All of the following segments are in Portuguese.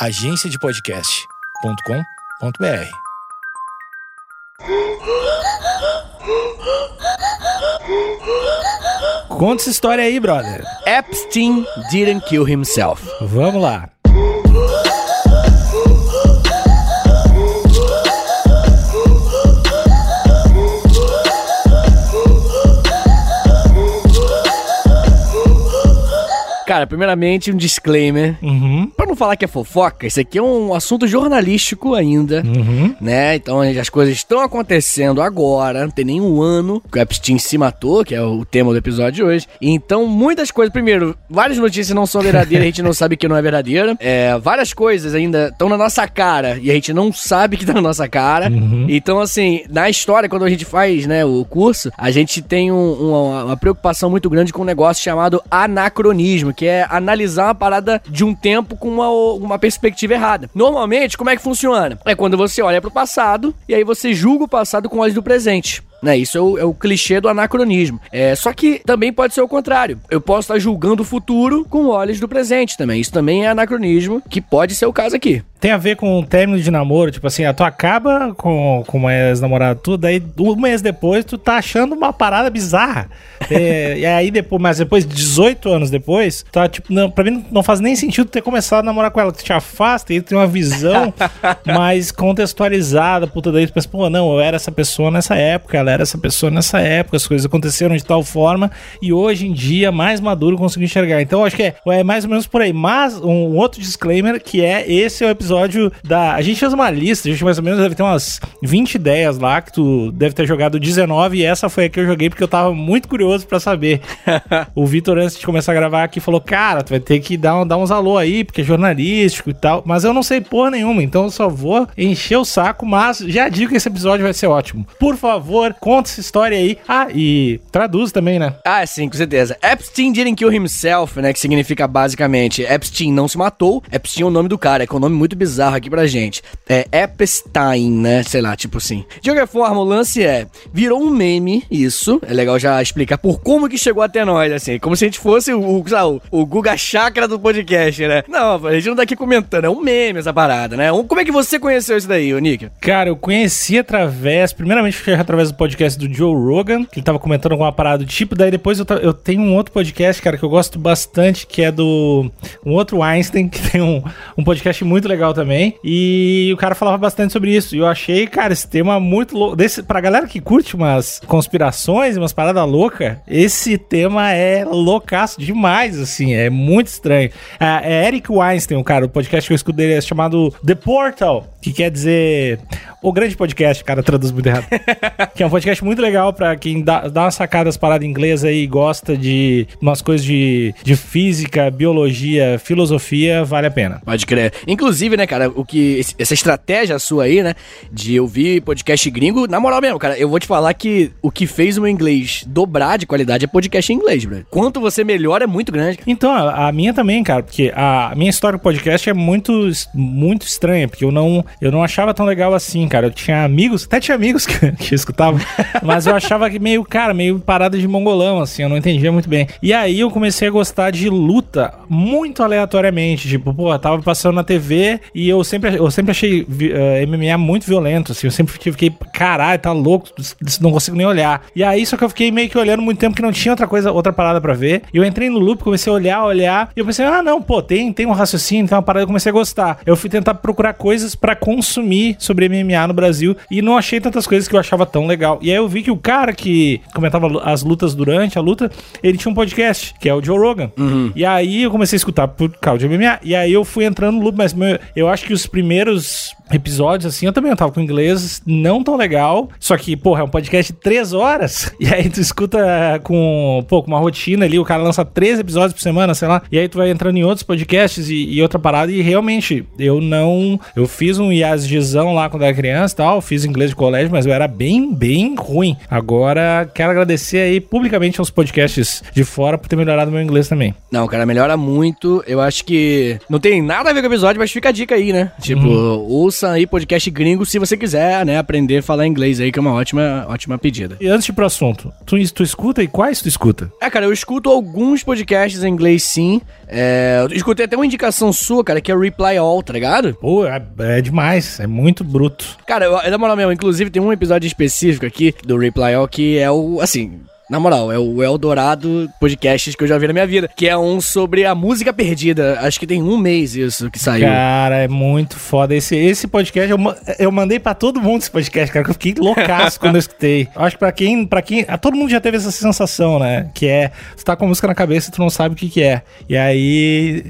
agenciadepodcast.com.br. Conta essa história aí, brother. Epstein didn't kill himself. Vamos lá. Cara, primeiramente um disclaimer. Uhum. Pra não falar que é fofoca, isso aqui é um assunto jornalístico ainda, Uhum. né? Então as coisas estão acontecendo agora, não tem nenhum ano que o Epstein se matou, que é o tema do episódio de hoje. Então muitas coisas, primeiro, várias notícias não são verdadeiras, a gente não sabe que não é verdadeira. É, várias coisas ainda estão na nossa cara e a gente não sabe que tá na nossa cara. Então assim, na história, quando a gente faz, né, o curso, a gente tem um- uma, uma preocupação muito grande com um negócio chamado anacronismo, que é analisar uma parada de um tempo com uma, uma perspectiva errada. Normalmente, como é que funciona? É quando você olha pro passado e aí você julga o passado com olhos do presente. Né, isso é o, é o clichê do anacronismo. É, só que também pode ser o contrário. Eu posso estar julgando o futuro com olhos do presente também. Isso também é anacronismo, que pode ser o caso aqui. Tem a ver com o término de namoro, tipo assim, a tu acaba com, com uma ex-namorada tua, daí um mês depois tu tá achando uma parada bizarra. É, e aí depois, mas depois, 18 anos depois, tá tipo, não, pra mim não faz nem sentido ter começado a namorar com ela. Tu te afasta e tem uma visão mais contextualizada, puta, daí tu pensa, pô, não, eu era essa pessoa nessa época, ela era essa pessoa nessa época, as coisas aconteceram de tal forma, e hoje em dia, mais maduro, consigo enxergar. Então, eu acho que é, é mais ou menos por aí. Mas, um outro disclaimer, que é, esse é o episódio da... A gente fez uma lista, a gente mais ou menos deve ter umas 20 ideias lá, que tu deve ter jogado 19, e essa foi a que eu joguei, porque eu tava muito curioso pra saber. o Vitor, antes de começar a gravar aqui, falou, cara, tu vai ter que dar, um- dar uns alô aí, porque é jornalístico e tal, mas eu não sei porra nenhuma, então eu só vou encher o saco, mas já digo que esse episódio vai ser ótimo. Por favor, conta essa história aí. Ah, e traduz também, né? Ah, sim, com certeza. Epstein didn't kill himself, né? Que significa basicamente Epstein não se matou. Epstein é o nome do cara, que é um nome muito bizarro aqui pra gente. É Epstein, né? Sei lá, tipo assim. De qualquer forma, o lance é: virou um meme, isso. É legal já explicar por como que chegou até nós, assim. Como se a gente fosse o, o, o, Guga Chakra do podcast, né? Não, a gente não tá aqui comentando, é um meme essa parada, né? Como é que você conheceu isso daí, Nick? Cara, eu conheci através. Primeiramente, foi através do podcast do Joe Rogan, que ele tava comentando alguma parada do tipo. Daí depois eu, eu tenho um outro podcast, cara, que eu gosto bastante, que é do. Um outro Einstein, que tem um, um podcast muito legal também. E o cara falava bastante sobre isso. E eu achei, cara, esse tema muito louco. Desse, pra galera que curte umas conspirações, umas paradas loucas, esse tema é loucaço demais, assim. É muito estranho. Ah, é Eric Weinstein, o cara, o podcast que eu escuto dele é chamado The Portal, que quer dizer. O grande podcast, cara, traduz muito errado. que é um podcast muito legal pra quem dá, dá uma sacada das paradas inglesas aí e gosta de umas coisas de, de física, biologia, filosofia, vale a pena. Pode crer. Inclusive, né, cara, o que. Essa estratégia sua aí, né? De ouvir podcast gringo, na moral mesmo, cara, eu vou te falar que o que fez o meu inglês dobrar de qualidade é podcast em inglês, bro. Quanto você melhora é muito grande. Então, a, minha também, cara, porque a minha história com podcast é muito, muito estranha, porque eu não, eu não achava tão legal assim, cara. Eu tinha amigos, até tinha amigos que, que escutavam, mas eu achava que meio, cara, meio parada de mongolão, assim, eu não entendia muito bem. E aí eu comecei a gostar de luta muito aleatoriamente, tipo, pô, eu tava passando na TV e eu sempre, eu sempre achei vi- eh, MMA muito violento, assim, eu sempre fiquei, caralho, tá louco, não consigo nem olhar. E aí, só que eu fiquei meio que olhando muito tempo que não tinha outra coisa, outra parada pra ver. E eu entrei no loop, comecei a olhar, olhar, e eu pensei, ah, não, pô, tem, tem um raciocínio, tem uma parada, eu comecei a gostar. Eu fui tentar procurar coisas pra consumir sobre MMA no Brasil e não achei tantas coisas que eu achava tão legal. E aí eu vi que o cara que comentava as lutas durante a luta, ele tinha um podcast, que é o Joe Rogan. E aí eu comecei a escutar por causa de MMA. E aí eu fui entrando no loop, mas meu, eu acho que os primeiros episódios, assim, eu também tava com inglês não tão legal. Só que, porra, é um podcast de três horas. E aí tu escuta com, pô, com uma rotina ali, o cara lança três episódios por semana, sei lá. E aí tu vai entrando em outros podcasts e, e outra parada. E realmente, eu não. Eu fiz um IASGzão lá quando era criança e tal, fiz inglês de colégio, mas eu era bem, bem ruim. Agora, quero agradecer aí publicamente aos podcasts de fora por ter melhorado meu inglês também. Não, cara, melhora muito. Eu acho que não tem nada a ver com o episódio, mas fica a dica aí, né? Tipo, Uhum. ouça aí podcast gringo se você quiser, né? Aprender a falar inglês aí, que é uma ótima, ótima pedida. E antes de ir pro assunto, tu, tu escuta e quais tu escuta? É, cara, eu escuto alguns podcasts em inglês sim. É, eu escutei até uma indicação sua, cara, que é o Reply All, tá ligado? Pô, é, é demais, é muito bruto. Cara, eu, na moral mesmo, inclusive tem um episódio específico aqui do Reply All que é o, assim... Na moral, é o Eldorado podcasts que eu já vi na minha vida. Que é um sobre a música perdida. Acho que tem um mês isso que saiu. Cara, é muito foda. Esse, esse podcast, eu, eu mandei pra todo mundo esse podcast, cara, que eu fiquei loucaço quando eu escutei. Acho que pra quem, pra quem. ah, Todo mundo já teve essa sensação, né? Que é, tu tá com a música na cabeça e tu não sabe o que que é. E aí.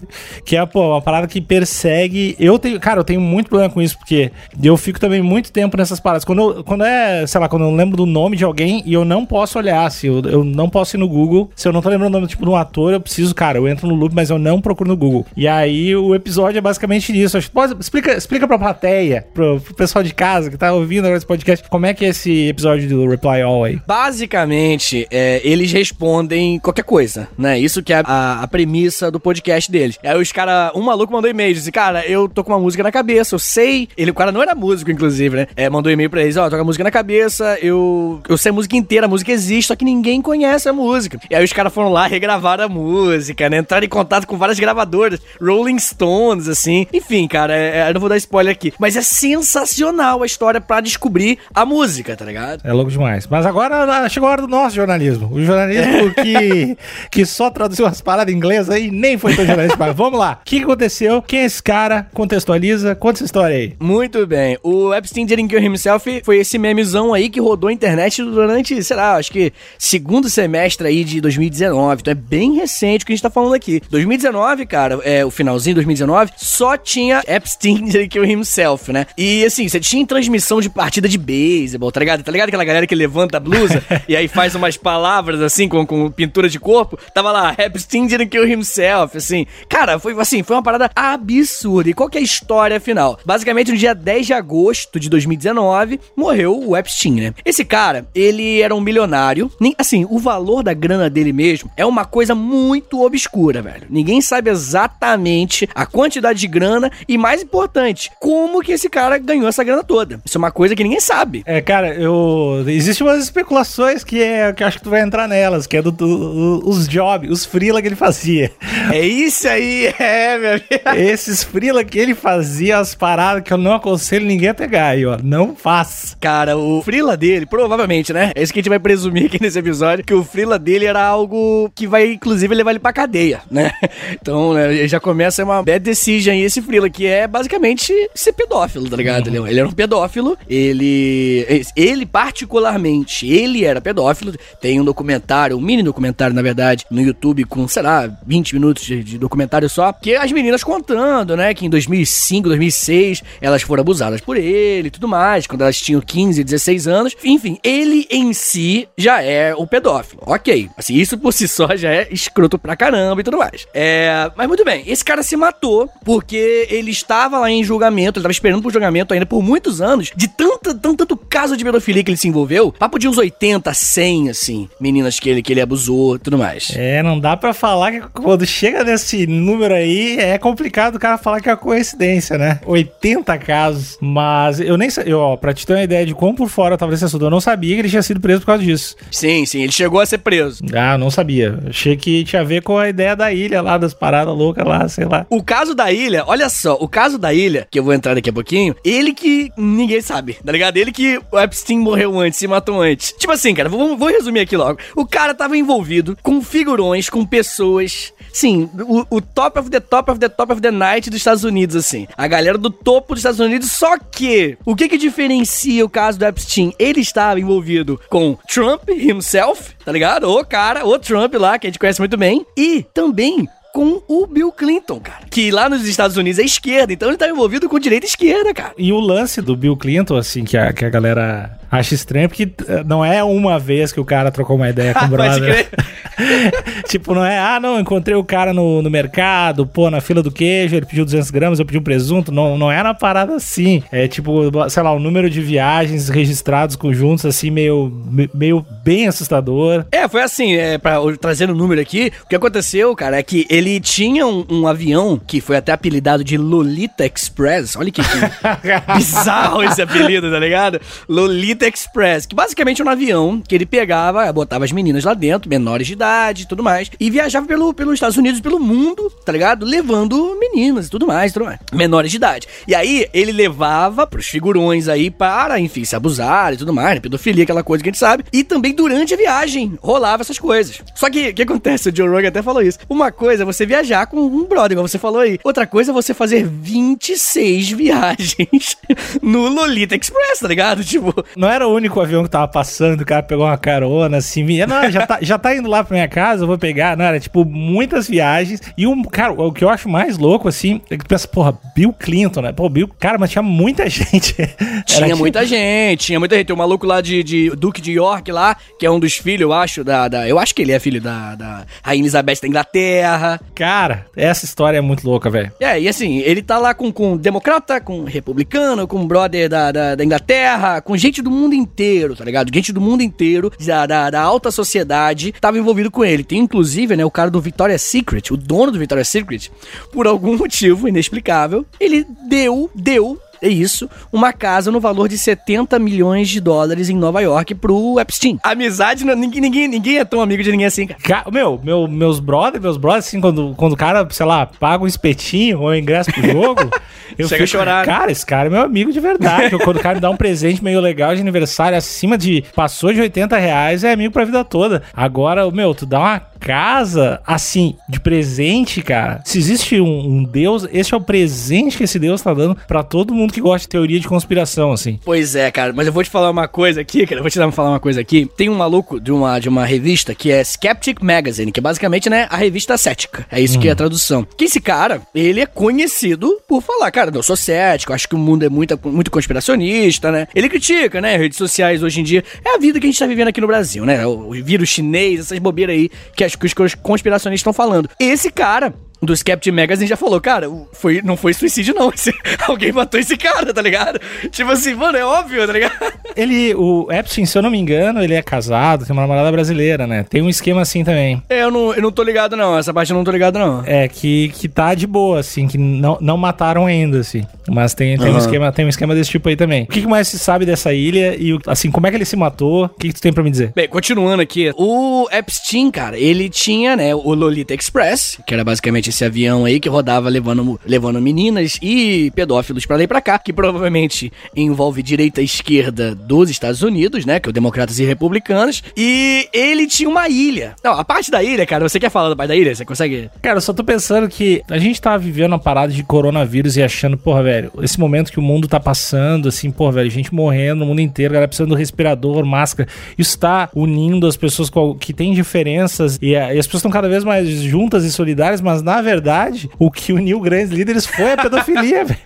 Que é, pô, uma parada que persegue. Eu tenho. Cara, eu tenho muito problema com isso, porque eu fico também muito tempo nessas paradas. Quando, eu- quando é, sei lá, quando eu lembro do nome de alguém e eu não posso olhar, se eu, eu não posso ir no Google. Se eu não tô lembrando o nome tipo, de um ator, eu preciso, cara, eu entro no loop, mas eu não procuro no Google. E aí o episódio é basicamente isso. Pode, explica, explica pra plateia, pro, pro pessoal de casa que tá ouvindo agora esse podcast, como é que é esse episódio do Reply All aí. Basicamente, é, eles respondem qualquer coisa, né? Isso que é a, a premissa do podcast deles. Aí os caras, um maluco mandou e-mail, disse, cara, eu tô com uma música na cabeça, eu sei. Ele, o cara não era músico, inclusive, né? É, mandou e-mail pra eles, ó, tô com a música na cabeça, eu, eu sei a música inteira, a música existe, só que ninguém conhece a música. E aí os caras foram lá, regravaram a música, né? Entraram em contato com várias gravadoras, Rolling Stones, assim. Enfim, cara, é, é, eu não vou dar spoiler aqui. Mas é sensacional a história pra descobrir a música, tá ligado? É louco demais. Mas agora ah, chegou a hora do nosso jornalismo. O jornalismo que, que só traduziu as paradas em inglês aí, nem foi tão jornalista. Mas vamos lá. O que que aconteceu? Quem é esse cara? Contextualiza. Conta essa história aí. Muito bem. O Epstein Didn't Kill Himself foi esse memezão aí que rodou a internet durante, sei lá, acho que segundo semestre aí de 2019. Então é bem recente o que a gente tá falando aqui. 2019, cara, é o finalzinho de 2019, só tinha Epstein Didn't Kill Himself, né? E assim, você tinha transmissão de partida de beisebol, tá ligado? Tá ligado aquela galera que levanta a blusa e aí faz umas palavras assim com, com pintura de corpo? Tava lá, Epstein Didn't Kill Himself, assim. Cara, foi assim, foi uma parada absurda. E qual que é a história final? Basicamente, no dia 10 de agosto de 2019, morreu o Epstein, né? Esse cara, ele era um milionário. Nem, assim, o valor da grana dele mesmo é uma coisa muito obscura, velho. Ninguém sabe exatamente a quantidade de grana e, mais importante, como que esse cara ganhou essa grana toda. Isso é uma coisa que ninguém sabe. É, cara, eu. Existem umas especulações que, é, que eu acho que tu vai entrar nelas, que é do, do- os jobs, os freela que ele fazia. É isso aí, é, meu amigo. Esses freela que ele fazia, as paradas que eu não aconselho ninguém a pegar aí, ó. Não faz. Cara, o frila dele, provavelmente, né? É isso que a gente vai presumir aqui nesse episódio, que o frila dele era algo que vai, inclusive, levar ele pra cadeia, né? Então, né, já começa uma bad decision aí, esse frila, que é basicamente ser pedófilo, tá ligado? Ele, ele era um pedófilo, ele... Ele, particularmente, ele era pedófilo. Tem um documentário, um mini documentário, na verdade, no YouTube com, sei lá, 20 minutos de, de documentário só, que as meninas contando, né, que em 2005, 2006, elas foram abusadas por ele e tudo mais, quando elas tinham 15, 16 anos. Enfim, ele em si já é o pedófilo. Ok. Assim, isso por si só já é escroto pra caramba e tudo mais. É, mas muito bem, esse cara se matou porque ele estava lá em julgamento, ele estava esperando por julgamento ainda por muitos anos, de tanto, tanto, tanto caso de pedofilia que ele se envolveu, papo de uns 80, 100, assim, meninas que ele, que ele abusou e tudo mais. É, não dá pra falar que quando chega nesse número aí, é complicado o cara falar que é uma coincidência, né? 80 casos. Mas eu nem sei, ó, pra te ter uma ideia de quão por fora eu tava desse assunto, eu não sabia que ele tinha sido preso por causa disso. Sim, sim, ele chegou a ser preso. Ah, não sabia. Achei que tinha a ver com a ideia da ilha lá, das paradas loucas lá, sei lá. O caso da ilha, olha só, o caso da ilha, que eu vou entrar daqui a pouquinho, ele que ninguém sabe, tá ligado? Ele que o Epstein morreu antes, se matou antes. Tipo assim, cara, vou, vou resumir aqui logo. O cara tava envolvido com figurões, com pessoas, sim, o, o top of the top of the top of the night dos Estados Unidos, assim. A galera do topo dos Estados Unidos, só que, o que que diferencia o caso do Epstein? Ele estava envolvido com Trump himself, tá ligado? O cara, o Trump lá, que a gente conhece muito bem, e também com o Bill Clinton, cara. Que lá nos Estados Unidos é esquerda, então ele tá envolvido com direita e esquerda, cara. E o lance do Bill Clinton, assim, que a, que a galera Acho estranho porque eh, não é uma vez que o cara trocou uma ideia com o brother. tipo, não é, ah, não, encontrei o cara no, no mercado, pô, na fila do queijo, ele pediu 200 gramas, eu pedi um presunto. Não, não é na parada assim. É tipo, sei lá, o número de viagens registrados conjuntos, assim, meio, meio bem assustador. É, foi assim, é, pra, trazendo o número aqui, o que aconteceu, cara, é que ele tinha um, um avião que foi até apelidado de Lolita Express. Olha que, que bizarro esse apelido, tá ligado? Lolita Express, que basicamente é um avião que ele pegava, botava as meninas lá dentro, menores de idade e tudo mais, e viajava pelo, pelos Estados Unidos, pelo mundo, tá ligado? Levando meninas e tudo mais, tudo mais. Menores de idade. E aí, ele levava pros figurões aí para, enfim, se abusar e tudo mais, né? pedofilia, aquela coisa que a gente sabe. E também durante a viagem rolava essas coisas. Só que o que acontece? O Joe Rogan até falou isso. Uma coisa é você viajar com um brother, igual você falou aí. Outra coisa é você fazer 26 viagens no Lolita Express, tá ligado? Tipo. Não era o único avião que tava passando, o cara pegou uma carona assim. Não, já tá, já tá indo lá pra minha casa, eu vou pegar. Não, era tipo muitas viagens. E um, cara, o que eu acho mais louco assim é que tu pensa, porra, Bill Clinton, né? Pô, Bill, cara, mas tinha muita gente. Tinha tipo... muita gente, tinha muita gente. Tem um maluco lá de, de Duque de York lá, que é um dos filhos, eu acho, da. da eu acho que ele é filho da, da Rainha Elizabeth da Inglaterra. Cara, essa história é muito louca, velho. É, e assim, ele tá lá com, com democrata, com republicano, com brother da, da, da, Inglaterra, com gente do mundo inteiro, tá ligado? Gente do mundo inteiro, da, da, da alta sociedade, tava envolvido com ele. Tem inclusive, né, o cara do Victoria's Secret, o dono do Victoria's Secret, por algum motivo inexplicável, ele deu, deu é isso, uma casa no valor de 70 milhões de dólares em Nova York pro Epstein. Amizade, não, ninguém, ninguém, ninguém é tão amigo de ninguém assim, cara. meu, meu, meus brothers, meus brothers, assim, quando, quando o cara, sei lá, paga um espetinho ou ingresso pro jogo, eu Chega fico, chorar. Cara, esse cara é meu amigo de verdade. quando o cara me dá um presente meio legal de aniversário acima de, passou de 80 reais, é amigo pra vida toda. Agora, meu, tu dá uma casa, assim, de presente, cara. Se existe um, um Deus, esse é o presente que esse Deus tá dando para todo mundo que gosta de teoria de conspiração, assim. Pois é, cara. Mas eu vou te falar uma coisa aqui, cara. Eu vou te dar, falar uma coisa aqui. Tem um maluco de uma, de uma revista que é Skeptic Magazine, que é basicamente, né, a revista cética. É isso hum. que é a tradução. Que esse cara, ele é conhecido por falar, cara, eu sou cético, acho que o mundo é muito, muito conspiracionista, né? Ele critica, né, redes sociais hoje em dia. É a vida que a gente tá vivendo aqui no Brasil, né? O vírus chinês, essas bobeiras aí que que os conspiracionistas estão falando. Esse cara do Skeptic Magazine já falou, cara, foi, não foi suicídio não, esse, alguém matou esse cara, tá ligado? Tipo assim, mano, é óbvio, tá ligado? Ele, o Epstein, se eu não me engano, ele é casado, tem uma namorada brasileira, né? Tem um esquema assim também. É, eu não, eu não tô ligado não, essa parte eu não tô ligado não. É, que, que tá de boa, assim, que não, não mataram ainda, assim. Mas tem, tem, uhum. um esquema, tem um esquema desse tipo aí também. O que, que mais se sabe dessa ilha e, assim, como é que ele se matou? O que, que tu tem pra me dizer? Bem, continuando aqui, o Epstein, cara, ele tinha, né, o Lolita Express, que era basicamente esse avião aí que rodava levando, levando meninas e pedófilos para lá e pra cá, que provavelmente envolve direita e esquerda dos Estados Unidos, né? Que é o democratas e republicanos. E ele tinha uma ilha. Não, a parte da ilha, cara, você quer falar da parte da ilha? Você consegue? Cara, eu só tô pensando que a gente tá vivendo uma parada de coronavírus e achando, porra, velho, esse momento que o mundo tá passando, assim, porra, velho, gente morrendo no mundo inteiro, galera precisando do respirador, máscara. Isso tá unindo as pessoas que têm diferenças e, e as pessoas estão cada vez mais juntas e solidárias, mas na verdade verdade, o que uniu grandes líderes foi a pedofilia, velho.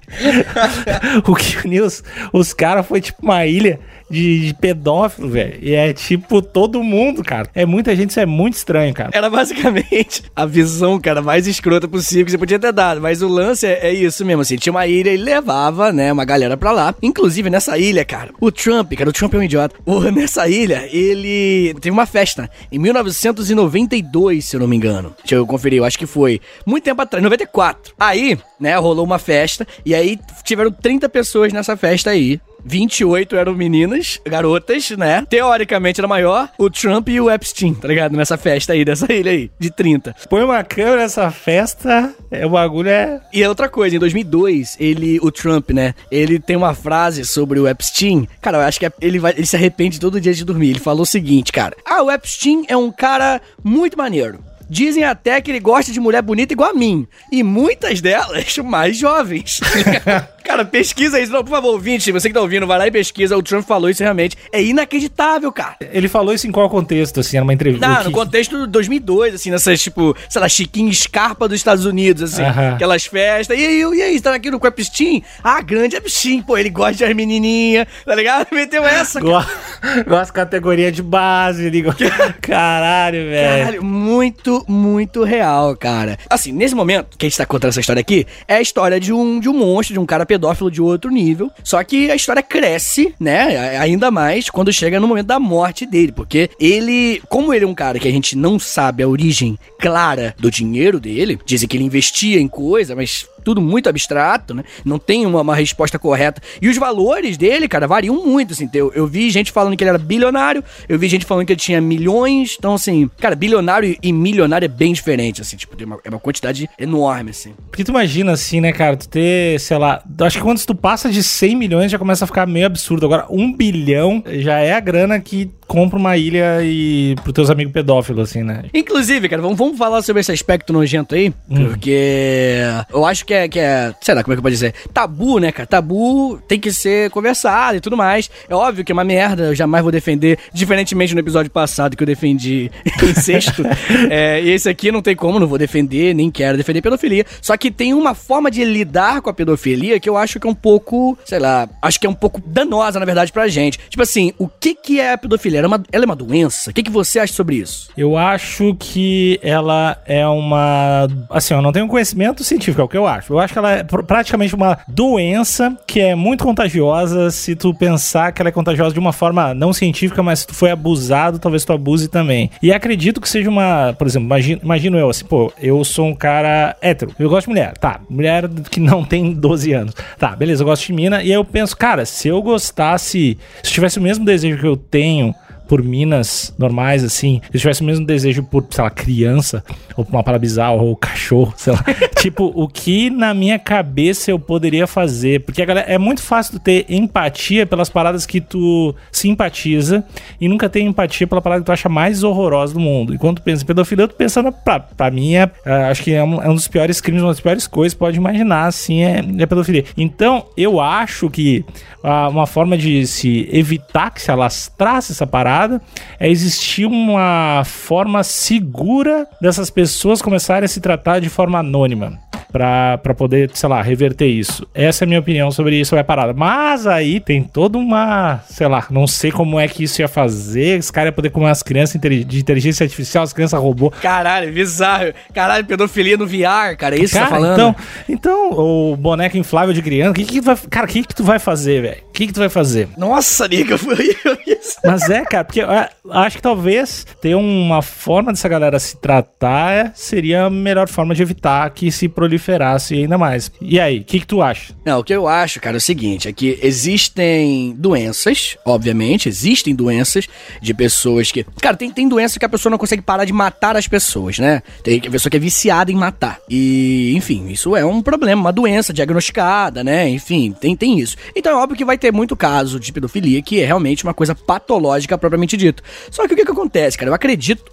o que uniu os, os caras foi tipo uma ilha de, de pedófilo, velho. E é tipo todo mundo, cara. É muita gente, isso é muito estranho, cara. Era basicamente a visão, cara, mais escrota possível que você podia ter dado. Mas o lance é, é isso mesmo, assim. Tinha uma ilha e levava, né, uma galera pra lá. Inclusive, nessa ilha, cara, o Trump, cara, o Trump é um idiota. O, nessa ilha, ele teve uma festa em 1992, se eu não me engano. Deixa eu conferir, eu acho que foi. Muito tempo atrás, 94. Aí, né, rolou uma festa e aí tiveram 30 pessoas nessa festa aí. 28 eram meninas, garotas, né? Teoricamente era maior, o Trump e o Epstein, tá ligado? Nessa festa aí, dessa ilha aí, de 30. Põe uma câmera nessa festa, é, o bagulho é... E é outra coisa, em 2002, ele, o Trump, né? Ele tem uma frase sobre o Epstein. Cara, eu acho que é, ele, vai, ele se arrepende todo dia de dormir. Ele falou o seguinte, cara. Ah, o Epstein é um cara muito maneiro. Dizem até que ele gosta de mulher bonita igual a mim. E muitas delas mais jovens. Cara, pesquisa isso. Não, por favor, ouvinte, você que tá ouvindo, vai lá e pesquisa. O Trump falou isso realmente. É inacreditável, cara. Ele falou isso em qual contexto, assim, numa entrevista? Não, no contexto de 2002, assim, nessas, tipo, sei lá, Chiquinho Scarpa dos Estados Unidos, assim, aquelas festas. E aí, e aí, tá aqui no com Epstein? Ah, grande Epstein, pô, ele gosta de as menininhas, tá ligado? Meteu essa, cara. Gosta categoria de base, ele Caralho, velho. Caralho, muito, muito real, cara. Assim, nesse momento que a gente tá contando essa história aqui, é a história de um, de um monstro, de um cara pedófilo de outro nível. Só que a história cresce, né, ainda mais quando chega no momento da morte dele, porque ele, como ele é um cara que a gente não sabe a origem clara do dinheiro dele, dizem que ele investia em coisa, mas tudo muito abstrato, né? Não tem uma, uma, resposta correta. E os valores dele, cara, variam muito, assim. Eu, eu vi gente falando que ele era bilionário, eu vi gente falando que ele tinha milhões. Então, assim, cara, bilionário e milionário é bem diferente, assim. Tipo, uma, é uma quantidade enorme, assim. Porque tu imagina, assim, né, cara, tu ter, sei lá, acho que quando tu passa de 100 milhões já começa a ficar meio absurdo. Agora, um bilhão já é a grana que compra uma ilha e pros teus amigos pedófilos, assim, né? Inclusive, cara, vamos, vamos falar sobre esse aspecto nojento aí, hum. porque eu acho que é, que é, sei lá, como é que eu posso dizer? Tabu, né, cara? Tabu tem que ser conversado e tudo mais. É óbvio que é uma merda, eu jamais vou defender, diferentemente no episódio passado que eu defendi incesto. é, e esse aqui não tem como, não vou defender, nem quero defender pedofilia. Só que tem uma forma de lidar com a pedofilia que eu acho que é um pouco, sei lá, acho que é um pouco danosa, na verdade, pra gente. Tipo assim, o que que é a pedofilia? Ela é uma, ela é uma doença? O que, que você acha sobre isso? Eu acho que ela é uma. Assim, eu não tenho conhecimento científico, é o que eu acho. Eu acho que ela é praticamente uma doença que é muito contagiosa se tu pensar que ela é contagiosa de uma forma não científica, mas se tu foi abusado, talvez tu abuse também. E acredito que seja uma. Por exemplo, imagino, imagino eu assim, pô, eu sou um cara hétero, eu gosto de mulher. Tá, mulher que não tem 12 anos. Tá, beleza, eu gosto de mina. E aí eu penso, cara, se eu gostasse, se tivesse o mesmo desejo que eu tenho por minas normais, assim, eu tivesse o mesmo desejo por, sei lá, criança, ou por uma parada bizarra, ou cachorro, sei lá. tipo, o que na minha cabeça eu poderia fazer? Porque a galera, é muito fácil ter empatia pelas paradas que tu simpatiza e nunca ter empatia pela parada que tu acha mais horrorosa do mundo. E quando tu pensa em pedofilia, tu pensa, na, pra, pra mim, é, é, acho que é um, é um, dos piores crimes, uma das piores coisas, pode imaginar, assim, é, é pedofilia. Então, eu acho que uh, uma forma de se evitar que se alastrasse essa parada parada é existir uma forma segura dessas pessoas começarem a se tratar de forma anônima para poder, sei lá, reverter isso. Essa é a minha opinião sobre isso, vai parada. Mas aí tem toda uma, sei lá, não sei como é que isso ia fazer. Esse cara ia poder comer as crianças de inteligência artificial, as crianças robô. Caralho, bizarro. Caralho, pedofilia no VR, cara, é isso cara, que você tá falando? Então, então, o boneco inflável de criança, o que que vai, cara, o que que tu vai fazer, velho? O que que tu vai fazer? Nossa, Nico, foi isso. Mas é, cara, porque eu acho que talvez ter uma forma dessa galera se tratar seria a melhor forma de evitar que se prolifere proliferasse ainda mais. E aí, o que, que tu acha? Não, o que eu acho, cara, é o seguinte: é que existem doenças, obviamente, existem doenças de pessoas que. Cara, tem, tem doença que a pessoa não consegue parar de matar as pessoas, né? Tem pessoa que é viciada em matar. E, enfim, isso é um problema, uma doença diagnosticada, né? Enfim, tem, tem isso. Então é óbvio que vai ter muito caso de pedofilia que é realmente uma coisa patológica propriamente dito. Só que o que, que acontece, cara? Eu acredito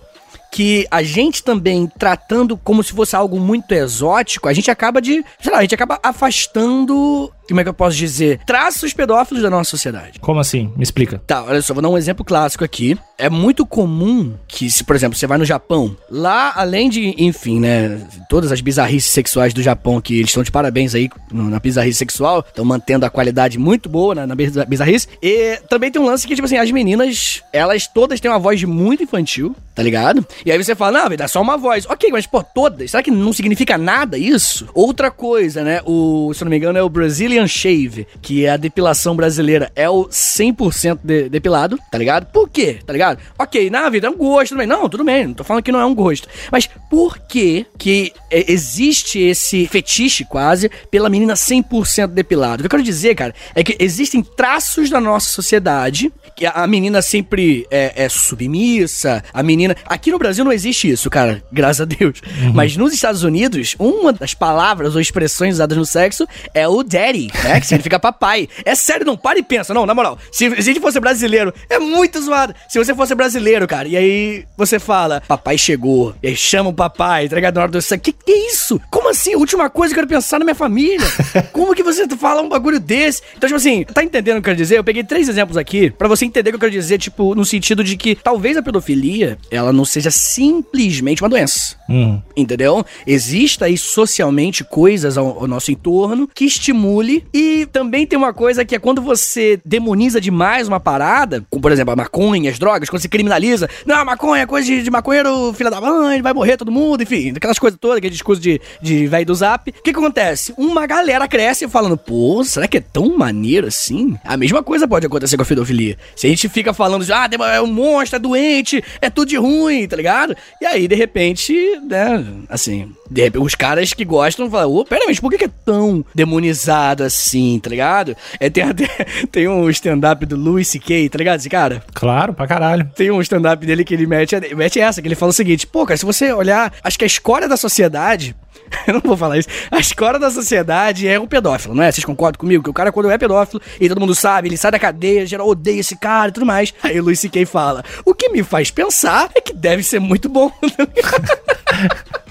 que a gente também tratando como se fosse algo muito exótico, a gente acaba de, sei lá, a gente acaba afastando como é que eu posso dizer? Traços pedófilos da nossa sociedade. Como assim? Me explica. Tá, olha só, vou dar um exemplo clássico aqui. É muito comum que, se, por exemplo, você vai no Japão, lá, além de, enfim, né, todas as bizarrices sexuais do Japão, que eles estão de parabéns aí na bizarrice sexual, estão mantendo a qualidade muito boa na, na bizarrice. E também tem um lance que, tipo assim, as meninas, elas todas têm uma voz muito infantil, tá ligado? E aí você fala, não, é só uma voz. Ok, mas, pô, todas, será que não significa nada isso? Outra coisa, né, o, se eu não me engano, é o Brazilian Brazilian Shave, que é a depilação brasileira, é o 100% de, depilado, tá ligado? Por quê? Tá ligado? Ok, na vida é um gosto também. Não, tudo bem, não tô falando que não é um gosto. Mas por que que é, existe esse fetiche quase pela menina 100% depilada? O que eu quero dizer, cara, é que existem traços da nossa sociedade que a menina sempre é, é submissa, a menina... Aqui no Brasil não existe isso, cara, graças a Deus. Uhum. Mas nos Estados Unidos, uma das palavras ou expressões usadas no sexo é o daddy Né? Que significa papai. É sério, não para e pensa. Não, na moral, se, a gente fosse brasileiro, é muito zoado. Se você fosse brasileiro, cara, e aí você fala, papai chegou, e aí chama o papai, tá ligado? Na hora do que que é isso? Como assim? A última coisa que eu quero pensar na minha família. Como que você fala um bagulho desse? Então, tipo assim, tá entendendo o que eu quero dizer? Eu peguei três exemplos aqui para você entender o que eu quero dizer, tipo, no sentido de que talvez a pedofilia, ela não seja simplesmente uma doença. Hum. Entendeu? Exista aí socialmente coisas ao, ao, nosso entorno que estimule. E também tem uma coisa que é quando você demoniza demais uma parada, como por exemplo a maconha, as drogas, quando você criminaliza. Não, a maconha é coisa de, de maconheiro, filha da mãe, vai morrer todo mundo, enfim, aquelas coisas todas, aquele discurso de, de velho do zap. O que, que acontece? Uma galera cresce falando, pô, será que é tão maneiro assim? A mesma coisa pode acontecer com a pedofilia. Se a gente fica falando de, ah, é um monstro, é doente, é tudo de ruim, tá ligado? E aí, de repente, né, assim, de repente, os caras que gostam falam, ô, pera, mas por que é tão demonizado assim, tá ligado? É, tem até, tem um stand-up do Louis C.K., tá ligado esse cara? Claro, pra caralho. Tem um stand-up dele que ele mete, mete essa, que ele fala o seguinte, pô, cara, se você olhar, acho que a escória da sociedade eu não vou falar isso. A escola da sociedade é um pedófilo, não é? Vocês concordam comigo? Que o cara, quando é pedófilo, e todo mundo sabe, ele sai da cadeia, geral odeia esse cara e tudo mais. Aí o Luiz C.K. fala: O que me faz pensar é que deve ser muito bom.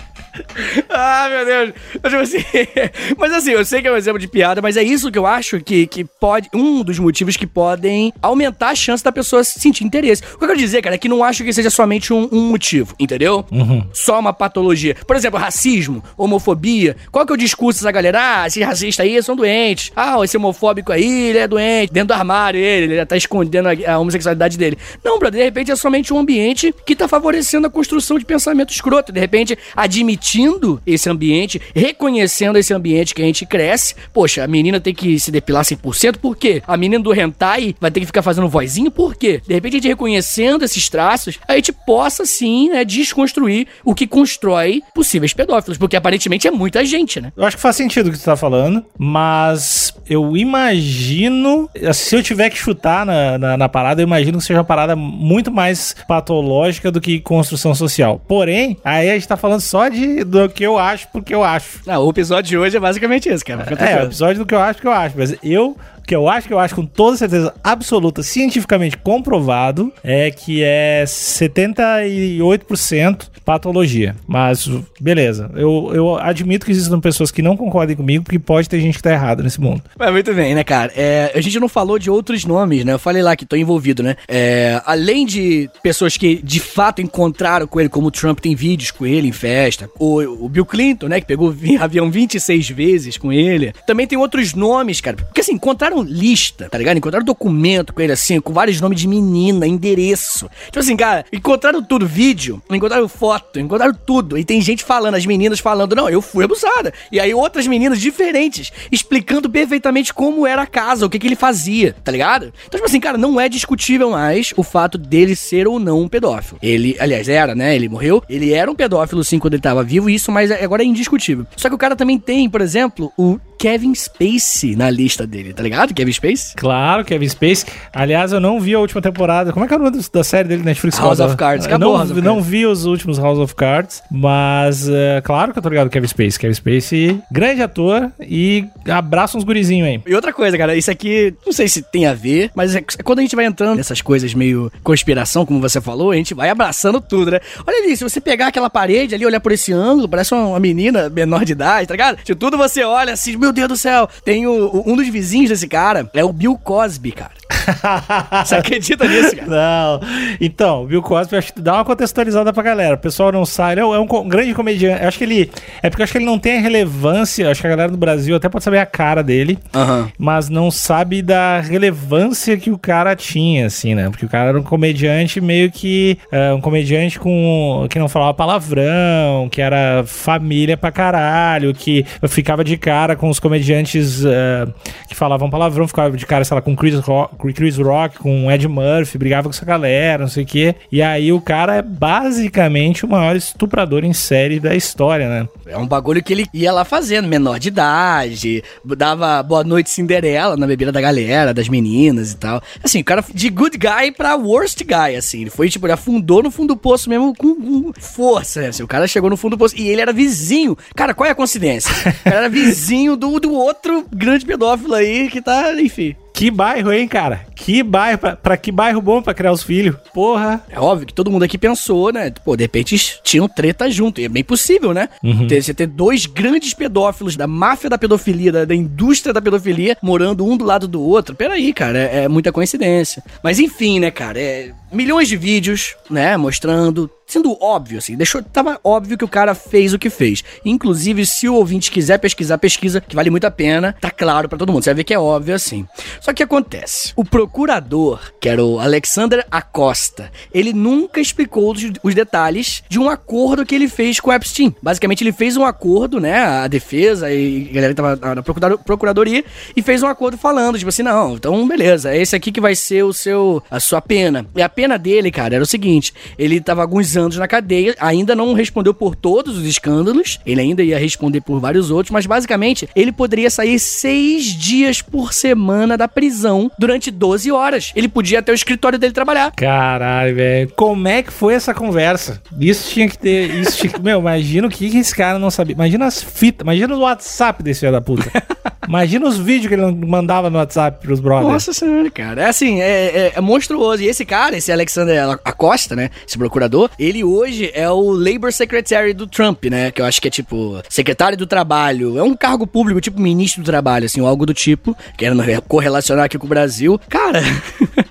ah, meu Deus. Tipo assim, mas assim, eu sei que é um exemplo de piada, mas é isso que eu acho que, que pode. Um dos motivos que podem aumentar a chance da pessoa sentir interesse. O que eu quero dizer, cara, é que não acho que seja somente um, um motivo, entendeu? Uhum. Só uma patologia. Por exemplo, racismo, homofobia. Qual que é o discurso dessa galera? Ah, esse racista aí são doentes. Ah, esse homofóbico aí, ele é doente. Dentro do armário, ele, ele já tá escondendo a, a homossexualidade dele. Não, brother, de repente é somente um ambiente que tá favorecendo a construção de pensamento escroto. De repente, admitir curtindo esse ambiente, reconhecendo esse ambiente que a gente cresce. Poxa, a menina tem que se depilar 100%, por quê? A menina do hentai vai ter que ficar fazendo vozinho, por quê? De repente, a gente reconhecendo esses traços, a gente possa sim, né, desconstruir o que constrói possíveis pedófilos, porque aparentemente é muita gente, né? Eu acho que faz sentido o que tu tá falando, mas eu imagino, se eu tiver que chutar na, na, na parada, eu imagino que seja uma parada muito mais patológica do que construção social. Porém, aí a gente tá falando só de do que eu acho porque eu acho. Ah, o episódio de hoje é basicamente esse, cara. É, o episódio do que eu acho porque eu acho. Mas eu que eu acho que eu acho com toda certeza absoluta, cientificamente comprovado, é que é 78% patologia. Mas, beleza. Eu, eu admito que existam pessoas que não concordem comigo, porque pode ter gente que tá errada nesse mundo. Mas muito bem, né, cara? É, a gente não falou de outros nomes, né? Eu falei lá que tô envolvido, né? É, além de pessoas que de fato encontraram com ele, como o Trump tem vídeos com ele em festa, o, o Bill Clinton, né, que pegou avião 26 vezes com ele. Também tem outros nomes, cara. Porque assim, encontraram lista, tá ligado? Encontraram documento com ele assim, com vários nomes de menina, endereço. Tipo assim, cara, encontraram tudo, vídeo, encontraram foto, encontraram tudo. E tem gente falando, as meninas falando, não, eu fui abusada. E aí outras meninas diferentes, explicando perfeitamente como era a casa, o que, que ele fazia, tá ligado? Então, tipo assim, cara, não é discutível mais o fato dele ser ou não um pedófilo. Ele, aliás, era, né? Ele morreu. Ele era um pedófilo, sim, quando ele tava vivo, isso, mas agora é indiscutível. Só que o cara também tem, por exemplo, o Kevin Spacey na lista dele, tá ligado? Kevin Spacey? Claro, Kevin Spacey. Aliás, eu não vi a última temporada. Como é que é o nome da série dele Netflix? House of Cards. Acabou, eu não, não vi os últimos House of Cards, mas uh, claro que eu tô ligado Kevin Spacey. Kevin Spacey, grande ator e abraça uns gurizinhos aí. E outra coisa, cara, isso aqui, não sei se tem a ver, mas é quando a gente vai entrando nessas coisas meio conspiração, como você falou, a gente vai abraçando tudo, né? Olha ali, se você pegar aquela parede ali, olhar por esse ângulo, parece uma menina menor de idade, tá ligado? De tudo você olha assim, meu Deus do céu, tem o, um dos vizinhos desse cara, é o Bill Cosby, cara. Você acredita nisso, cara? Não. Então, Bill Cosby, acho que dá uma contextualizada pra galera. O pessoal não sabe. É um, é um grande comediante. Eu acho que ele. É porque eu acho que ele não tem a relevância. Acho que a galera do Brasil até pode saber a cara dele. Uhum. Mas não sabe da relevância que o cara tinha, assim, né? Porque o cara era um comediante meio que. Uh, um comediante com. que não falava palavrão, que era família pra caralho, que ficava de cara com os comediantes uh, que falavam palavrão, ficava de cara, sei lá, com Chris Rock, Chris Rock com Ed Murphy, brigava com essa galera, não sei o quê. E aí o cara é basicamente o maior estuprador em série da história, né? É um bagulho que ele ia lá fazendo, menor de idade, dava boa noite Cinderela na bebida da galera, das meninas e tal. Assim, o cara de good guy pra worst guy, assim. Ele foi, tipo, ele afundou no fundo do poço mesmo com, com força, né? Assim, o cara chegou no fundo do poço e ele era vizinho. Cara, qual é a coincidência? O cara era vizinho do, do outro grande pedófilo aí que tá, enfim. Que bairro, hein, cara? Que bairro, pra, pra que bairro bom pra criar os filhos? Porra. É óbvio que todo mundo aqui pensou, né? Pô, de repente tinham treta junto. E é bem possível, né? Uhum. Ter, você ter dois grandes pedófilos da máfia da pedofilia, da, da, indústria da pedofilia, morando um do lado do outro. Peraí, cara, é, é muita coincidência. Mas enfim, né, cara? É, milhões de vídeos, né? Mostrando sendo óbvio, assim, deixou, tava óbvio que o cara fez o que fez. Inclusive, se o ouvinte quiser pesquisar, pesquisa, que vale muito a pena, tá claro para todo mundo, você vai ver que é óbvio assim. Só que acontece, o procurador, que era o Alexander Acosta, ele nunca explicou os, os detalhes de um acordo que ele fez com o Epstein. Basicamente, ele fez um acordo, né, a defesa e a galera tava na procuradoria, e fez um acordo falando, tipo assim, não, então beleza, é esse aqui que vai ser o seu, a sua pena. E a pena dele, cara, era o seguinte, ele tava alguns anos na cadeia, ainda não respondeu por todos os escândalos, ele ainda ia responder por vários outros, mas basicamente ele poderia sair seis dias por semana da prisão durante 12 horas. Ele podia até o escritório dele trabalhar. Caralho, velho. Como é que foi essa conversa? Isso tinha que ter. Isso tinha, meu, imagina o que, que esse cara não sabia. Imagina as fitas, imagina o WhatsApp desse filho da puta. Imagina os vídeos que ele mandava no WhatsApp pros brothers. Nossa senhora, cara. É assim, é, é, é monstruoso. E esse cara, esse Alexander Acosta, né? Esse procurador, ele hoje é o Labor Secretary do Trump, né? Que eu acho que é tipo secretário do trabalho. É um cargo público, tipo ministro do trabalho, assim, ou algo do tipo. Querendo correlacionar aqui com o Brasil. Cara.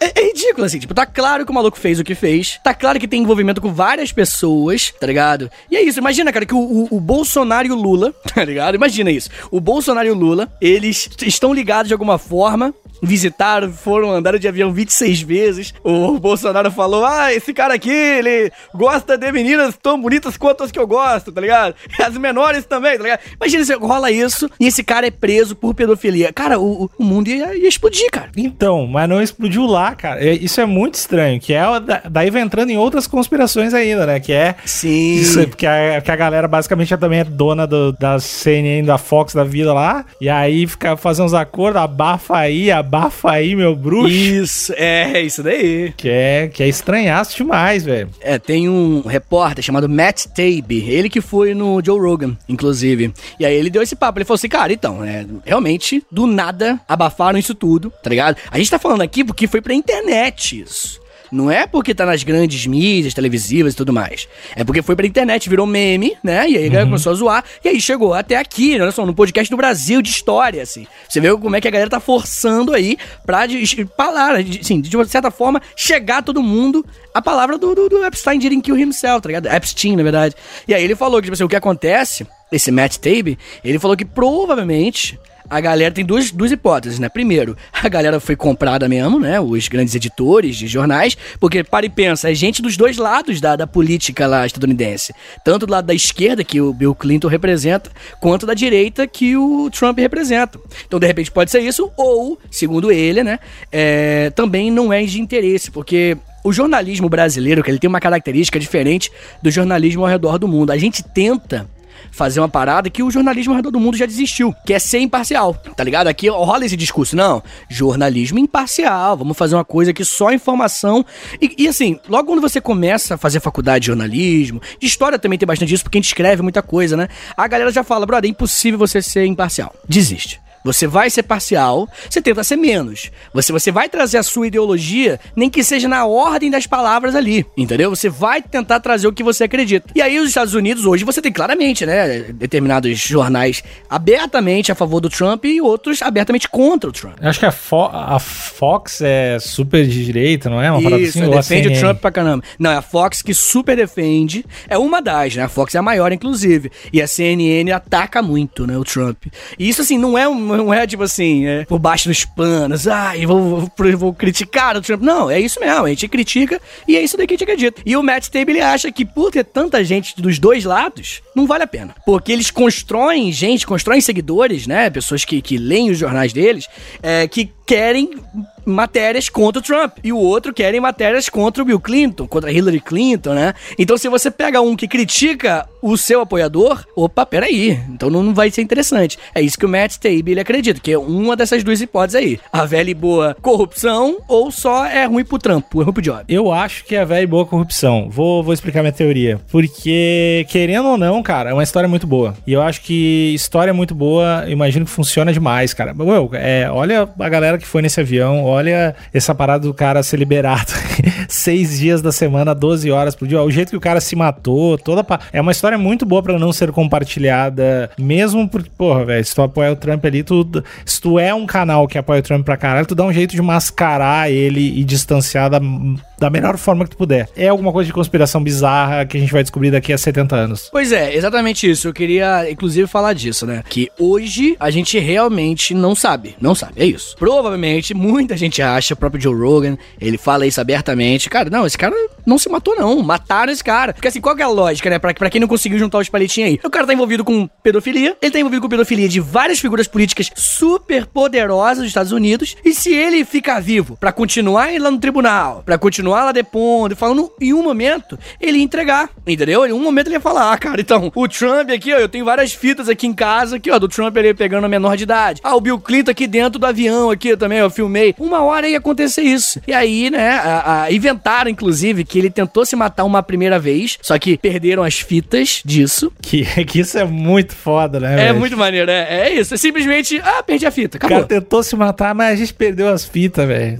É, é, ridículo, assim. Tipo, tá claro que o maluco fez o que fez. Tá claro que tem envolvimento com várias pessoas, tá ligado? E é isso. Imagina, cara, que o, o, o Bolsonaro e o Lula, tá ligado? Imagina isso. O Bolsonaro e o Lula, eles estão ligados de alguma forma visitaram, foram, andaram de avião 26 vezes. O Bolsonaro falou: Ah, esse cara aqui, ele gosta de meninas tão bonitas quanto as que eu gosto, tá ligado? As menores também, tá ligado? Imagina se rola isso e esse cara é preso por pedofilia. Cara, o, o mundo ia, ia, explodir, cara. Então, mas não explodiu lá, cara. É, isso é muito estranho, que é daí vai entrando em outras conspirações ainda, né? Que é. Sim. Isso, porque a, que a galera basicamente também é dona do, da CNN, da Fox da vida lá. E aí fica fazendo uns acordos, abafa aí, abafa aí, meu bruxo. Isso, é, isso daí. Que é, que é estranhaço demais, velho. É, tem um repórter chamado Matt Taibbi, ele que foi no Joe Rogan, inclusive. E aí ele deu esse papo, ele falou assim, cara, então, é, realmente, do nada, abafaram isso tudo, tá ligado? A gente tá falando aqui porque foi pra internet isso. Não é porque tá nas grandes mídias televisivas e tudo mais. É porque foi pra internet, virou meme, né? E aí a galera uhum. começou a zoar. E aí chegou até aqui, né? olha só, no podcast do Brasil de história, assim. Você vê como é que a galera tá forçando aí pra falar, assim, de uma certa forma, chegar a todo mundo a palavra do, do, do Epstein didn't kill himself, tá ligado? Epstein, na verdade. E aí ele falou que, tipo assim, o que acontece, esse Matt Taibbi, ele falou que provavelmente a galera tem duas, duas hipóteses, né? Primeiro, a galera foi comprada mesmo, né? Os grandes editores de jornais, porque, para e pensa, é gente dos dois lados da, da política lá estadunidense. Tanto do lado da esquerda, que o Bill Clinton representa, quanto da direita, que o Trump representa. Então, de repente, pode ser isso, ou, segundo ele, né? É, também não é de interesse, porque o jornalismo brasileiro, que ele tem uma característica diferente do jornalismo ao redor do mundo. A gente tenta fazer uma parada que o jornalismo ao redor do mundo já desistiu, que é ser imparcial, tá ligado? Aqui rola esse discurso, não, jornalismo imparcial, vamos fazer uma coisa que só informação. E, e, assim, logo quando você começa a fazer faculdade de jornalismo, de história também tem bastante disso, porque a gente escreve muita coisa, né? A galera já fala, brother, é impossível você ser imparcial. Desiste. Você vai ser parcial, você tenta ser menos. Você, você vai trazer a sua ideologia, nem que seja na ordem das palavras ali, entendeu? Você vai tentar trazer o que você acredita. E aí, os Estados Unidos, hoje, você tem claramente, né, determinados jornais abertamente a favor do Trump e outros abertamente contra o Trump. Eu acho que a, Fo a Fox é super de direita, não é? Uma Isso, assim, defende o Trump pra caramba. Não, é a Fox que super defende. É uma das, né? A Fox é a maior, inclusive. E a CNN ataca muito, né, o Trump. E isso, assim, não é um não é tipo assim, é, por baixo dos panos, ah, e vou, vou, vou, criticar o Trump. Não, é isso mesmo, a gente critica e é isso daqui que a gente acredita. E o Matt Taibbi, ele acha que por ter tanta gente dos dois lados, não vale a pena. Porque eles constroem gente, constroem seguidores, né, pessoas que, que leem os jornais deles, é, que querem matérias contra o Trump. E o outro querem matérias contra o Bill Clinton, contra Hillary Clinton, né? Então, se você pega um que critica o seu apoiador, opa, peraí. Então não vai ser interessante. É isso que o Matt Taibbi acredita, que é uma dessas duas hipóteses aí. A velha e boa corrupção ou só é ruim pro Trump, é ruim pro job. Eu acho que é a velha e boa corrupção. Vou, vou explicar minha teoria. Porque, querendo ou não, cara, é uma história muito boa. E eu acho que história muito boa, imagino que funciona demais, cara. Well, é, olha a galera que foi nesse avião, olha essa parada do cara ser liberado seis dias da semana, 12 horas por dia. O jeito que o cara se matou, toda. É uma história muito boa para não ser compartilhada, mesmo porque, porra, velho, se tu apoia o Trump ali, tu. Se tu é um canal que apoia o Trump pra caralho, tu dá um jeito de mascarar ele e distanciar da da melhor forma que tu puder. É alguma coisa de conspiração bizarra que a gente vai descobrir daqui a 70 anos. Pois é, exatamente isso. Eu queria, inclusive, falar disso, né? Que hoje a gente realmente não sabe. Não sabe, é isso. Provavelmente, muita gente acha, o próprio Joe Rogan, ele fala isso abertamente. Cara, não, esse cara não se matou, não. Mataram esse cara. Porque assim, qual que é a lógica, né? Pra, pra quem não conseguiu juntar os palitinhos aí. O cara tá envolvido com pedofilia, ele tá envolvido com pedofilia de várias figuras políticas super poderosas dos Estados Unidos. E se ele ficar vivo para continuar lá no tribunal, para continuar continuar lá depondo, falando em um momento ele ia entregar, entendeu? Em um momento ele ia falar, ah, cara, então, o Trump aqui, ó, eu tenho várias fitas aqui em casa, aqui, ó, do Trump ele pegando a menor de idade. Ah, o Bill Clinton aqui dentro do avião aqui também, eu filmei. Uma hora ia acontecer isso. E aí, né, a, a, inventaram, inclusive, que ele tentou se matar uma primeira vez, só que perderam as fitas disso. Que, que isso é muito foda, né? É véio? muito maneiro, né? É isso. É simplesmente, ah, perdi a fita. Acabou. O cara tentou se matar, mas a gente perdeu as fitas, velho.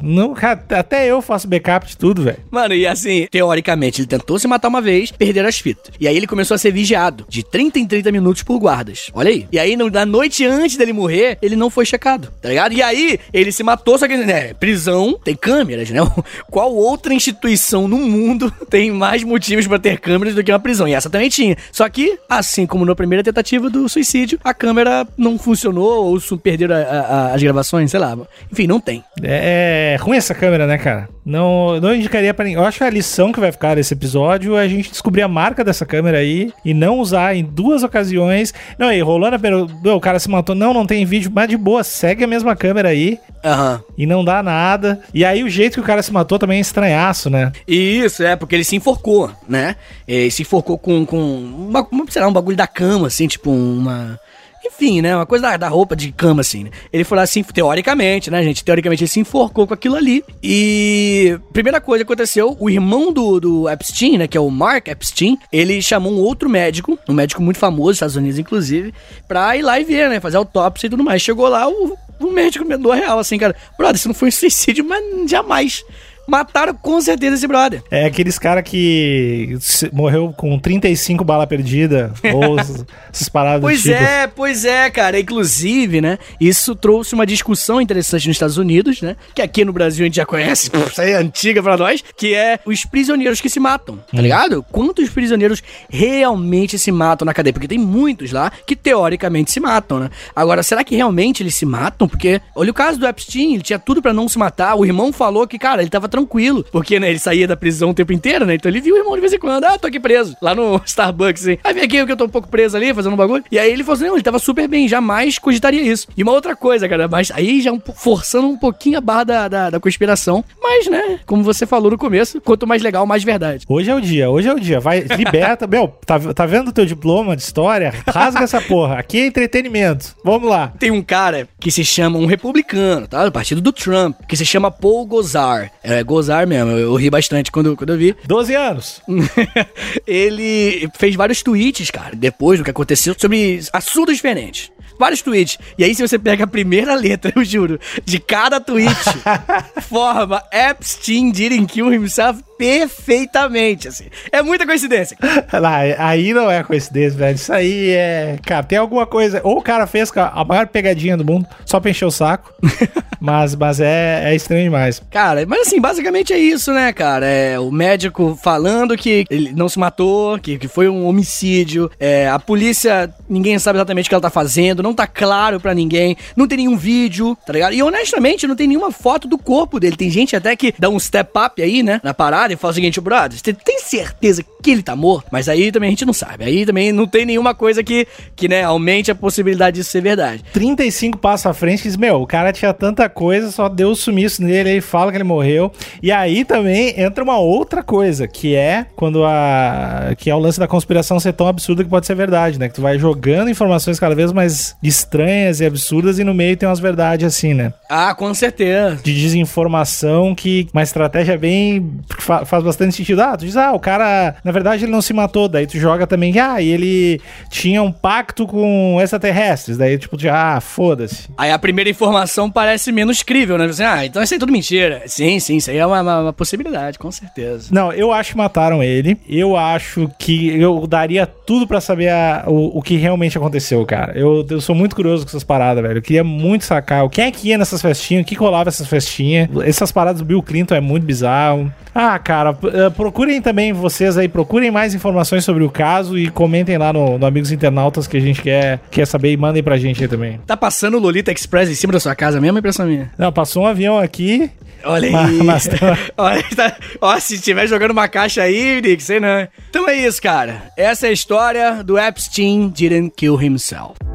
Até eu faço backup de tudo, velho. Mano, e assim, teoricamente, ele tentou se matar uma vez, perder as fitas. E aí ele começou a ser vigiado de 30 em 30 minutos por guardas. Olha aí. E aí, na noite antes dele morrer, ele não foi checado, tá ligado? E aí, ele se matou, só que, né, prisão tem câmeras, né? Qual outra instituição no mundo tem mais motivos para ter câmeras do que uma prisão? E essa também tinha. Só que, assim como na primeira tentativa do suicídio, a câmera não funcionou ou perderam a, a, as gravações, sei lá. Enfim, não tem. É, é ruim essa câmera, né, cara? Não, não indicaria para ninguém. Eu acho que a lição que vai ficar desse episódio é a gente descobrir a marca dessa câmera aí e não usar em duas ocasiões. Não, aí, rolando a o cara se matou. Não, não tem vídeo, mas de boa, segue a mesma câmera aí. Uhum. E não dá nada. E aí o jeito que o cara se matou também é estranhaço, né? Isso, é, porque ele se enforcou, né? Ele se enforcou com, com uma, sei lá, um bagulho da cama, assim, tipo uma enfim, né? Uma coisa da, da roupa de cama, assim. Né? Ele falou assim, teoricamente, né, gente? Teoricamente ele se enforcou com aquilo ali. E primeira coisa que aconteceu, o irmão do, do Epstein, né? Que é o Mark Epstein, ele chamou um outro médico, um médico muito famoso, dos Estados Unidos, inclusive, pra ir lá e ver, né? Fazer autópsia e tudo mais. Chegou lá, o, o médico me deu real, assim, cara. Brother, isso não foi um suicídio, mas jamais mataram com certeza esse brother. É aqueles cara que morreu com 35 bala perdida, ou essas paradas Pois tipo. é, pois é, cara. Inclusive, né, isso trouxe uma discussão interessante nos Estados Unidos, né, que aqui no Brasil a gente já conhece, isso aí é antiga pra nós, que é os prisioneiros que se matam, tá hum. ligado? Quantos prisioneiros realmente se matam na cadeia? Porque tem muitos lá que teoricamente se matam, né? Agora, será que realmente eles se matam? Porque, olha o caso do Epstein, ele tinha tudo para não se matar, o irmão falou que, cara, ele tava tranquilo. Porque, né, ele saía da prisão o tempo inteiro, né? Então ele viu o irmão de vez em quando. Ah, tô aqui preso. Lá no Starbucks, assim. Aí vem aqui que eu tô um pouco preso ali, fazendo um bagulho. E aí ele falou assim: não, ele tava super bem, jamais cogitaria isso. E uma outra coisa, cara, mas aí já um, forçando um pouquinho a barra da, da, da, conspiração. Mas, né, como você falou no começo, quanto mais legal, mais verdade. Hoje é o dia, hoje é o dia. Vai, liberta. Meu, tá, tá vendo o teu diploma de história? Rasga essa porra. Aqui é entretenimento. Vamos lá. Tem um cara que se chama um republicano, tá? Do partido do Trump, que se chama Paul Gozar. É, Gozar mesmo. Eu, eu ri bastante quando, quando eu vi. 12 anos. ele fez vários tweets, cara, depois do que aconteceu, sobre assuntos diferentes. Vários tweets. E aí, se você pega a primeira letra, eu juro, de cada tweet, forma Epstein didn't kill himself perfeitamente, assim. É muita coincidência. Lá, aí não é coincidência, velho. Isso aí é. Cara, tem alguma coisa. Ou o cara fez a maior pegadinha do mundo só pra encher o saco. mas mas é, é estranho demais. Cara, mas assim, basicamente é isso, né, cara? É o médico falando que ele não se matou, que, que foi um homicídio. É, a polícia, ninguém sabe exatamente o que ela tá fazendo, não tá claro para ninguém. Não tem nenhum vídeo, tá ligado? E honestamente, não tem nenhuma foto do corpo dele. Tem gente até que dá um step up aí, né, na parada e fala o seguinte, brother, você tem certeza que ele tá morto? Mas aí também a gente não sabe. Aí também não tem nenhuma coisa que, que né, aumente a possibilidade disso ser verdade. 35 passos à frente, diz, meu, o cara tinha tanta coisa, só deu o sumiço nele, aí fala que ele morreu. E aí também entra uma outra coisa, que é quando a. que é o lance da conspiração ser tão absurda que pode ser verdade, né? Que tu vai jogando informações cada vez mais estranhas e absurdas e no meio tem umas verdades assim, né? Ah, com certeza. De desinformação que uma estratégia bem. Faz bastante sentido. Ah, tu diz, ah, o cara, na verdade, ele não se matou. Daí tu joga também, ah, e ele tinha um pacto com extraterrestres. Daí, tipo, ah, foda-se. Aí a primeira informação parece menos crível, né? Assim, ah, então isso aí é tudo mentira. Sim, sim, isso aí é uma, uma, uma possibilidade, com certeza. Não, eu acho que mataram ele. Eu acho que eu daria tudo para saber a, o, o que realmente aconteceu, cara. Eu, eu sou muito curioso com essas paradas, velho. Eu queria muito sacar o que é que ia nessas festinhas, o que colava essas festinhas. Essas paradas do Bill Clinton é muito bizarro. Ah, cara, uh, procurem também vocês aí, procurem mais informações sobre o caso e comentem lá no, no, Amigos Internautas que a gente quer, quer saber e mandem pra gente aí também. Tá passando o Lolita Express em cima da sua casa mesmo, impressão minha? Não, passou um avião aqui. Olha aí. Mas, tá- Olha, tá... Ó, se estiver jogando uma caixa aí, Nick, sei não. Então é isso, cara. Essa é a história do Epstein Didn't Kill Himself.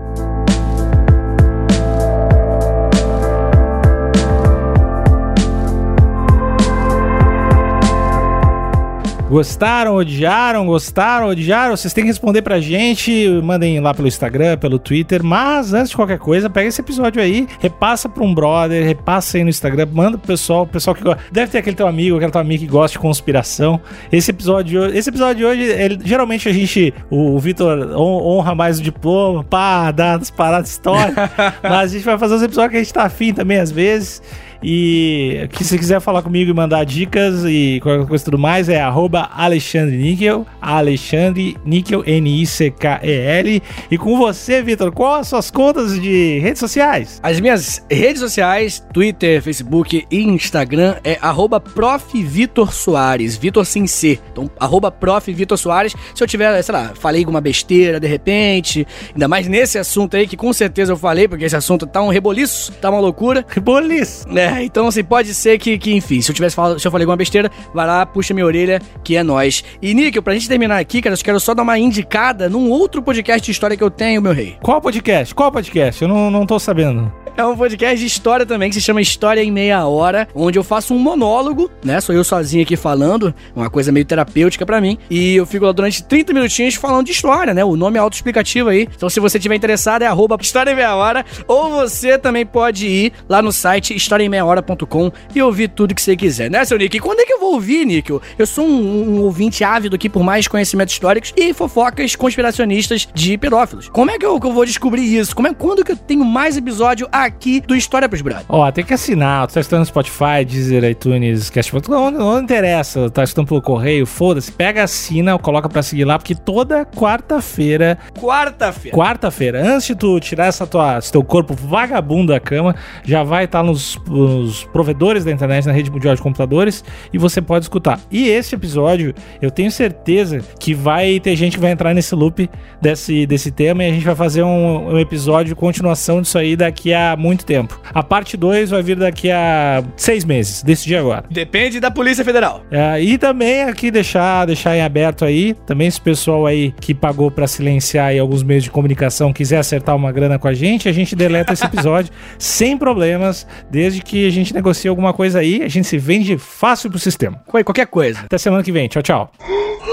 Gostaram, odiaram, gostaram, odiaram? Vocês têm que responder pra gente. Mandem lá pelo Instagram, pelo Twitter. Mas antes de qualquer coisa, pega esse episódio aí, repassa pra um brother, repassa aí no Instagram, manda pro pessoal, o pessoal que gosta. Deve ter aquele teu amigo, aquele teu amigo que gosta de conspiração. Esse episódio, esse episódio de hoje, ele, geralmente a gente, o, o Vitor honra mais o diploma, pá, dá as paradas históricas. mas a gente vai fazer os episódios que a gente tá afim também às vezes. E que se quiser falar comigo e mandar dicas e qualquer coisa tudo mais, é arroba Alexandre Níquel, Alexandre Níquel, N-I-C-K-E-L. E com você, Vitor, quais as suas contas de redes sociais? As minhas redes sociais, Twitter, Facebook e Instagram é arroba Vitor Soares, Vitor sem C. Então, arroba Vitor Soares. Se eu tiver, sei lá, falei alguma besteira de repente, ainda mais nesse assunto aí, que com certeza eu falei, porque esse assunto tá um reboliço, tá uma loucura. Reboliço! É, então assim, pode ser que, que enfim, se eu tivesse falado, se eu falei alguma besteira, vai lá, puxa minha orelha, que é nós. E Níquel, pra gente terminar aqui, cara, eu quero só dar uma indicada num outro podcast de história que eu tenho, meu rei. Qual podcast? Qual podcast? Eu não, não tô sabendo. É um podcast de história também, que se chama História em Meia Hora, onde eu faço um monólogo, né? Sou eu sozinho aqui falando, uma coisa meio terapêutica para mim. E eu fico lá durante 30 minutinhos falando de história, né? O nome é autoexplicativo aí. Então, se você tiver interessado, é arroba História em Meia Hora. Ou você também pode ir lá no site historiaemmeiahora.com e ouvir tudo que você quiser, né, seu Nick? E quando é que eu vou ouvir, Nick? Eu sou um, um ouvinte ávido aqui por mais conhecimentos históricos e fofocas conspiracionistas de pedófilos. Como é que eu, que eu vou descobrir isso? Como é, quando que eu tenho mais episódio aqui do História pros Brothers. Ó, tem que assinar. Tu tá escutando Spotify, Deezer, iTunes, Cashbox. Não, não interessa. Tá escutando pelo correio, foda-se. Pega, assina, coloca pra seguir lá, porque toda quarta-feira. Quarta-feira. Quarta-feira, antes de tu tirar essa tua, esse teu corpo vagabundo da cama, já vai estar tá nos, nos provedores da internet, na rede mundial de computadores, e você pode escutar. E esse episódio, eu tenho certeza que vai ter gente que vai entrar nesse loop desse, desse tema e a gente vai fazer um, um episódio de continuação disso aí daqui a muito tempo. A parte 2 vai vir daqui a seis meses, decidi agora. Depende da Polícia Federal. É, e também aqui deixar, deixar em aberto aí, também se o pessoal aí que pagou para silenciar aí alguns meios de comunicação quiser acertar uma grana com a gente, a gente deleta esse episódio sem problemas, desde que a gente negocie alguma coisa aí, a gente se vende fácil pro sistema. Qualquer coisa. Até semana que vem. Tchau, tchau.